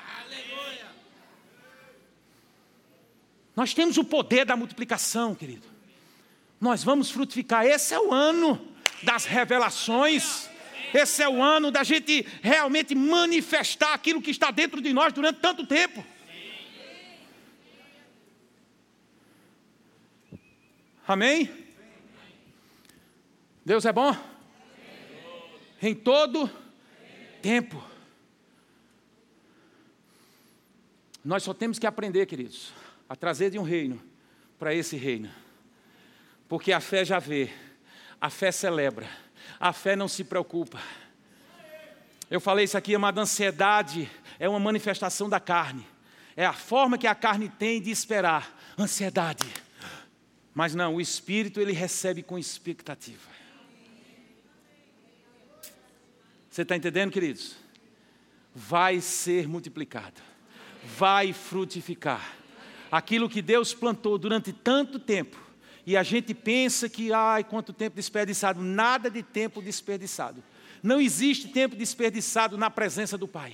Nós temos o poder da multiplicação, querido. Nós vamos frutificar. Esse é o ano das revelações. Esse é o ano da gente realmente manifestar aquilo que está dentro de nós durante tanto tempo. Amém? Deus é bom? Em todo tempo. Nós só temos que aprender, queridos, a trazer de um reino para esse reino. Porque a fé já vê, a fé celebra, a fé não se preocupa. Eu falei isso aqui, amada ansiedade é uma manifestação da carne. É a forma que a carne tem de esperar. Ansiedade. Mas não, o espírito ele recebe com expectativa. Você está entendendo, queridos? Vai ser multiplicado, vai frutificar. Aquilo que Deus plantou durante tanto tempo, e a gente pensa que, ai, quanto tempo desperdiçado. Nada de tempo desperdiçado. Não existe tempo desperdiçado na presença do Pai.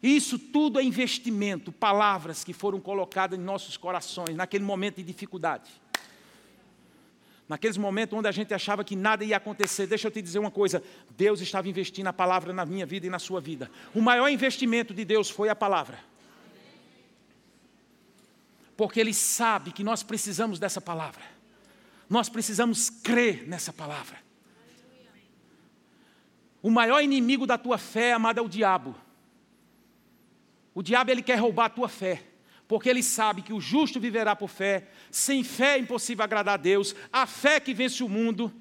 Isso tudo é investimento, palavras que foram colocadas em nossos corações naquele momento de dificuldade. Naqueles momentos onde a gente achava que nada ia acontecer, deixa eu te dizer uma coisa: Deus estava investindo a palavra na minha vida e na sua vida. O maior investimento de Deus foi a palavra. Porque Ele sabe que nós precisamos dessa palavra. Nós precisamos crer nessa palavra. O maior inimigo da tua fé, amado, é o diabo. O diabo ele quer roubar a tua fé, porque ele sabe que o justo viverá por fé. Sem fé é impossível agradar a Deus. A fé que vence o mundo.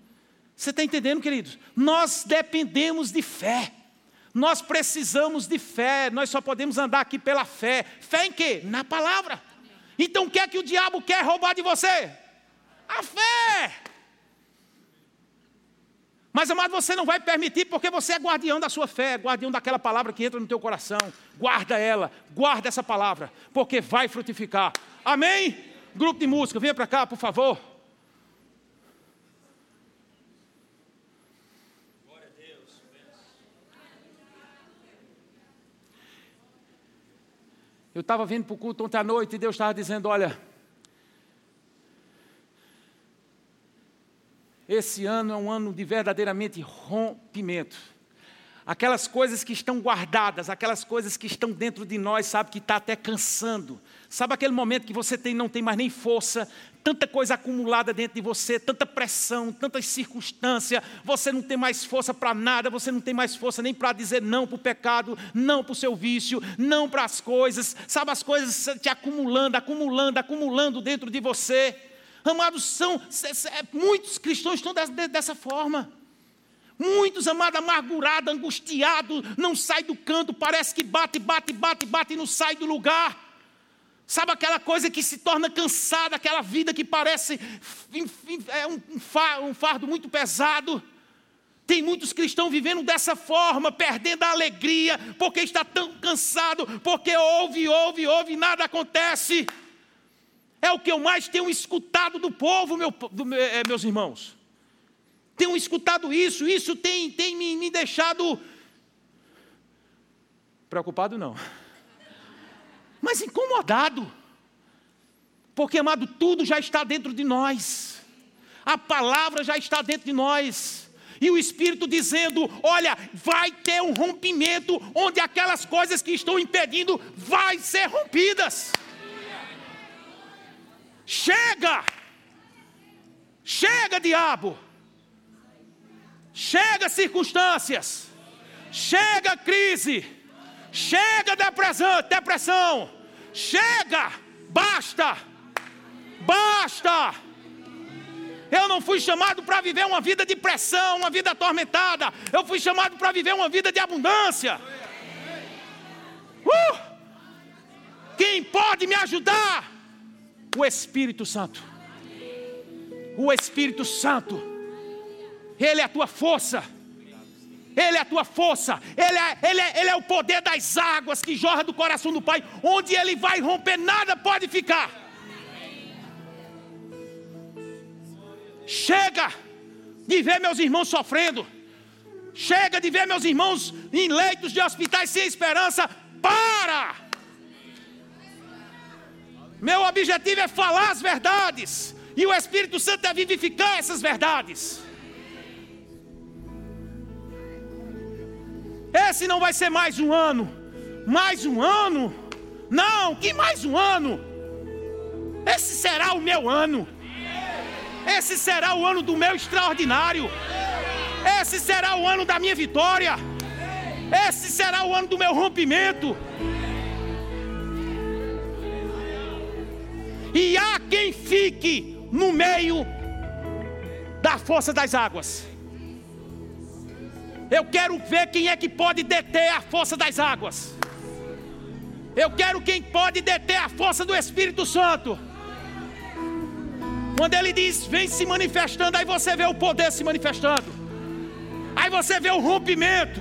Você está entendendo, queridos? Nós dependemos de fé. Nós precisamos de fé. Nós só podemos andar aqui pela fé. Fé em quê? Na palavra. Então o que é que o diabo quer roubar de você? A fé. Mas, amado, você não vai permitir porque você é guardião da sua fé, guardião daquela palavra que entra no teu coração. Guarda ela, guarda essa palavra, porque vai frutificar. Amém? Grupo de música, venha para cá, por favor. Eu estava vindo para o culto ontem à noite e Deus estava dizendo: Olha, esse ano é um ano de verdadeiramente rompimento. Aquelas coisas que estão guardadas, aquelas coisas que estão dentro de nós, sabe que está até cansando. Sabe aquele momento que você tem, não tem mais nem força, tanta coisa acumulada dentro de você, tanta pressão, tantas circunstâncias, você não tem mais força para nada, você não tem mais força nem para dizer não para o pecado, não para o seu vício, não para as coisas, sabe as coisas te acumulando, acumulando, acumulando dentro de você. Amados, são é, muitos cristãos estão dessa forma. Muitos, amados, amargurados, angustiados, não sai do canto, parece que bate, bate, bate, bate e não sai do lugar. Sabe aquela coisa que se torna cansada, aquela vida que parece é um fardo muito pesado. Tem muitos cristãos vivendo dessa forma, perdendo a alegria, porque está tão cansado, porque ouve, ouve, ouve e nada acontece. É o que eu mais tenho escutado do povo, meu, do, é, meus irmãos. Tenho escutado isso, isso tem, tem me, me deixado. Preocupado não, mas incomodado. Porque, amado, tudo já está dentro de nós, a palavra já está dentro de nós. E o Espírito dizendo: olha, vai ter um rompimento, onde aquelas coisas que estão impedindo vai ser rompidas. Chega! Chega, diabo! Chega circunstâncias! Chega crise! Chega depressão! depressão. Chega! Basta! Basta! Eu não fui chamado para viver uma vida de pressão, uma vida atormentada. Eu fui chamado para viver uma vida de abundância. Uh! Quem pode me ajudar? O Espírito Santo. O Espírito Santo. Ele é a tua força. Ele é a tua força, ele é, ele, é, ele é o poder das águas que jorra do coração do Pai, onde Ele vai romper, nada pode ficar. Chega de ver meus irmãos sofrendo, chega de ver meus irmãos em leitos de hospitais sem esperança. Para! Meu objetivo é falar as verdades, e o Espírito Santo é vivificar essas verdades. Esse não vai ser mais um ano. Mais um ano? Não, que mais um ano? Esse será o meu ano. Esse será o ano do meu extraordinário. Esse será o ano da minha vitória. Esse será o ano do meu rompimento. E há quem fique no meio da força das águas. Eu quero ver quem é que pode deter a força das águas. Eu quero quem pode deter a força do Espírito Santo. Quando ele diz, vem se manifestando, aí você vê o poder se manifestando. Aí você vê o rompimento.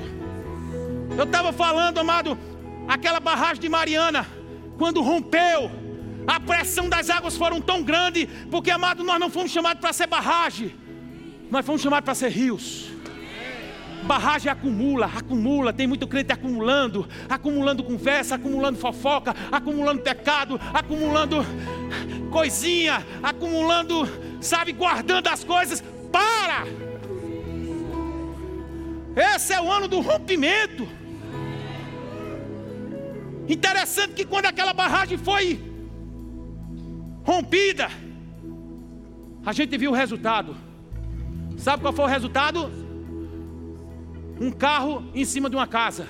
Eu estava falando, amado, aquela barragem de Mariana, quando rompeu, a pressão das águas foram tão grande, porque, amado, nós não fomos chamados para ser barragem, nós fomos chamados para ser rios. Barragem acumula, acumula, tem muito crente acumulando, acumulando conversa, acumulando fofoca, acumulando pecado, acumulando coisinha, acumulando, sabe, guardando as coisas. Para! Esse é o ano do rompimento. Interessante que quando aquela barragem foi rompida, a gente viu o resultado. Sabe qual foi o resultado? Um carro em cima de uma casa.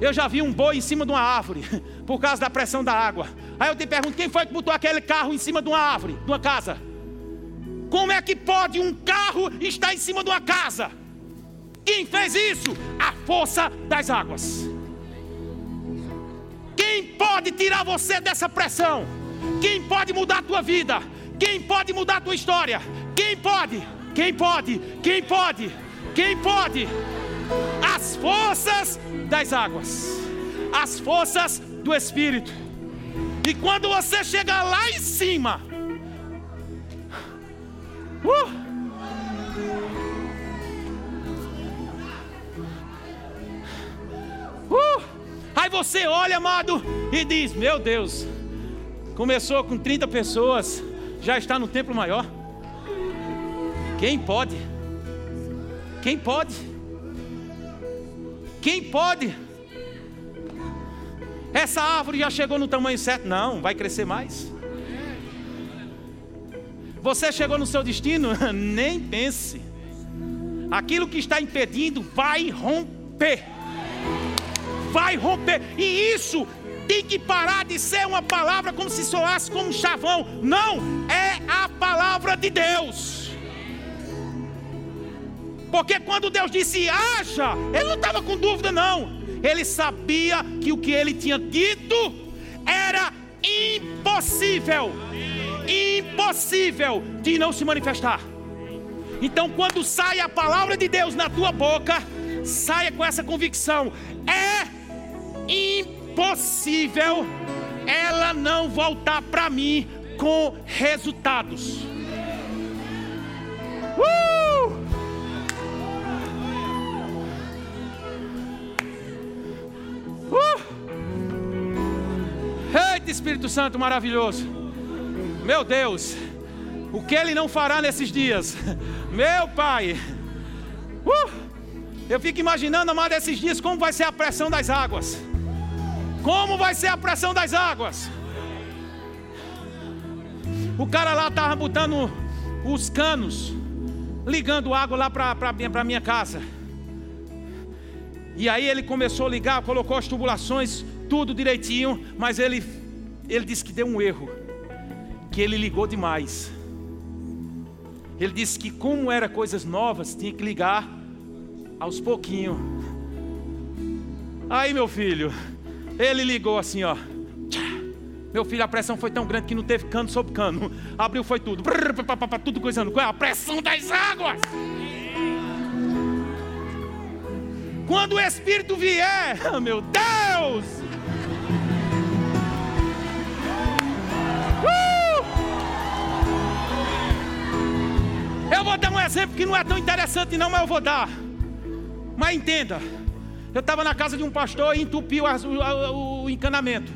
Eu já vi um boi em cima de uma árvore, [laughs] por causa da pressão da água. Aí eu te pergunto: quem foi que botou aquele carro em cima de uma árvore, de uma casa? Como é que pode um carro estar em cima de uma casa? Quem fez isso? A força das águas. Quem pode tirar você dessa pressão? Quem pode mudar a tua vida? Quem pode mudar a tua história? Quem pode? Quem pode? Quem pode? Quem pode? As forças das águas, as forças do Espírito. E quando você chegar lá em cima, uh, uh, aí você olha, amado, e diz: Meu Deus, começou com 30 pessoas, já está no templo maior. Quem pode? Quem pode? Quem pode? Essa árvore já chegou no tamanho certo? Não, vai crescer mais. Você chegou no seu destino? [laughs] Nem pense. Aquilo que está impedindo vai romper. Vai romper. E isso tem que parar de ser uma palavra como se soasse como um chavão. Não, é a palavra de Deus. Porque quando Deus disse haja, ele não estava com dúvida, não. Ele sabia que o que ele tinha dito era impossível impossível de não se manifestar. Então, quando sai a palavra de Deus na tua boca, saia com essa convicção: é impossível ela não voltar para mim com resultados. Uh! Eita Espírito Santo maravilhoso. Meu Deus, o que Ele não fará nesses dias? [laughs] Meu Pai. Uh! Eu fico imaginando, amado, esses dias, como vai ser a pressão das águas. Como vai ser a pressão das águas? O cara lá estava botando os canos, ligando água lá para a minha casa. E aí ele começou a ligar, colocou as tubulações, tudo direitinho, mas ele, ele disse que deu um erro, que ele ligou demais. Ele disse que como era coisas novas, tinha que ligar aos pouquinhos. Aí, meu filho, ele ligou assim, ó. Meu filho, a pressão foi tão grande que não teve cano sobre cano. Abriu, foi tudo. tudo coisando. Qual é a pressão das águas? Quando o Espírito vier, [laughs] meu Deus! Eu vou dar um exemplo que não é tão interessante, não, mas eu vou dar. Mas entenda, eu estava na casa de um pastor e entupiu o, o, encanamento.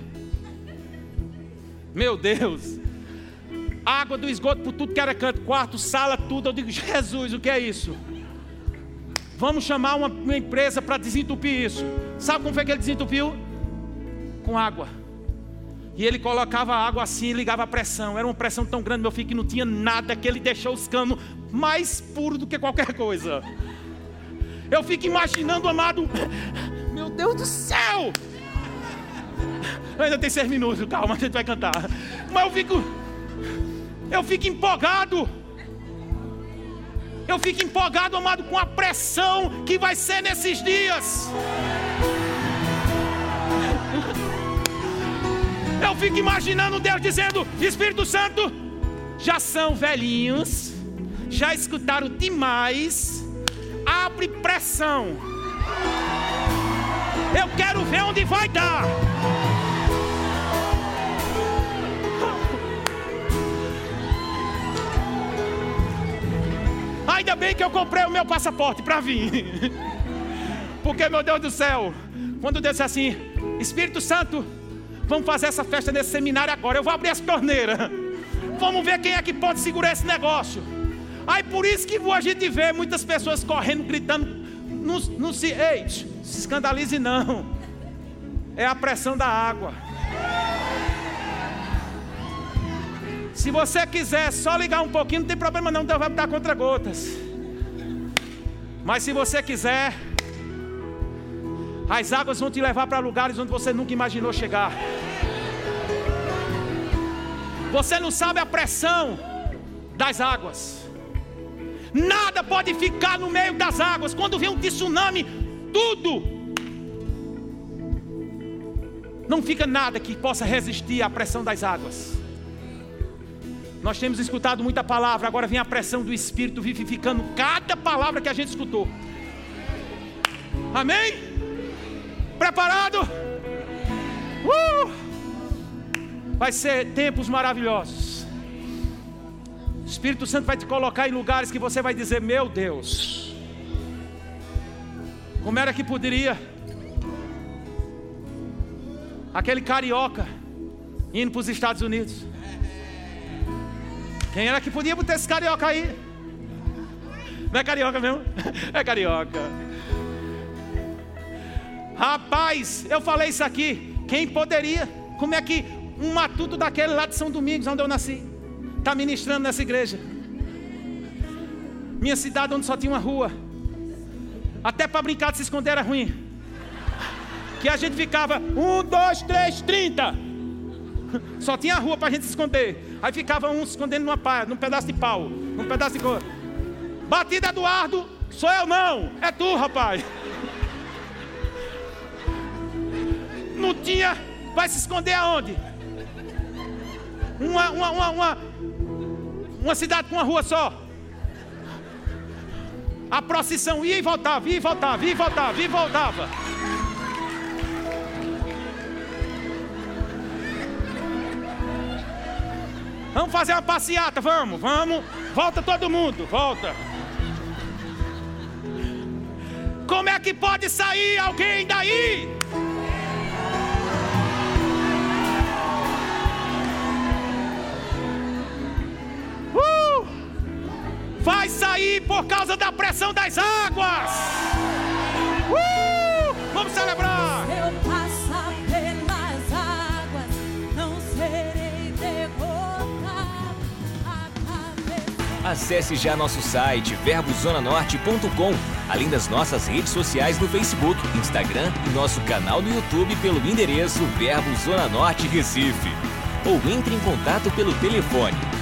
Meu Deus! Água do esgoto por tudo que era canto, quarto, sala, tudo. Eu digo, Jesus, o que é isso? Vamos chamar uma, uma empresa para desentupir isso. Sabe como foi que ele desentupiu? Com água. E ele colocava água assim e ligava a pressão. Era uma pressão tão grande, meu filho, que não tinha nada, que ele deixou os canos mais puros do que qualquer coisa. Eu fico imaginando, amado, meu Deus do céu! Ainda tem seis minutos, calma, a gente vai cantar. Mas eu fico, eu fico empolgado. Eu fico empolgado, amado, com a pressão que vai ser nesses dias. Eu fico imaginando Deus dizendo: Espírito Santo, já são velhinhos, já escutaram demais, abre pressão. Eu quero ver onde vai dar. Ainda bem que eu comprei o meu passaporte para vir. [laughs] Porque, meu Deus do céu, quando Deus disse assim: Espírito Santo, vamos fazer essa festa nesse seminário agora. Eu vou abrir as torneiras. Vamos ver quem é que pode segurar esse negócio. Aí por isso que a gente vê muitas pessoas correndo, gritando. Não, não se, ei, se escandalize não. É a pressão da água. Se você quiser só ligar um pouquinho, não tem problema não, então vai botar contra gotas. Mas se você quiser, as águas vão te levar para lugares onde você nunca imaginou chegar. Você não sabe a pressão das águas. Nada pode ficar no meio das águas. Quando vem um tsunami, tudo. Não fica nada que possa resistir à pressão das águas. Nós temos escutado muita palavra, agora vem a pressão do Espírito vivificando cada palavra que a gente escutou. Amém? Preparado? Uh! Vai ser tempos maravilhosos. O Espírito Santo vai te colocar em lugares que você vai dizer: Meu Deus, como era que poderia aquele carioca indo para os Estados Unidos? Quem era que podia botar esse carioca aí? Não é carioca mesmo? [laughs] É carioca. Rapaz, eu falei isso aqui. Quem poderia? Como é que um matuto daquele lá de São Domingos, onde eu nasci, está ministrando nessa igreja? Minha cidade, onde só tinha uma rua. Até para brincar de se esconder era ruim. Que a gente ficava um, dois, três, trinta. Só tinha a rua para a gente se esconder. Aí ficava um se escondendo numa pá, num pedaço de pau, num pedaço de coisa. Batida Eduardo, sou eu não, é tu, rapaz. Não tinha, vai se esconder aonde? Uma, uma, uma, uma, uma cidade com uma rua só. A procissão ia e voltava, ia e voltava, ia e voltava, ia e voltava. Vamos fazer uma passeata, vamos, vamos. Volta todo mundo, volta. Como é que pode sair alguém daí? Vai sair por causa da pressão das águas. Uh! Vamos celebrar. Acesse já nosso site verbozonanorte.com, além das nossas redes sociais no Facebook, Instagram e nosso canal no YouTube pelo endereço Verbo Zona Norte Recife. Ou entre em contato pelo telefone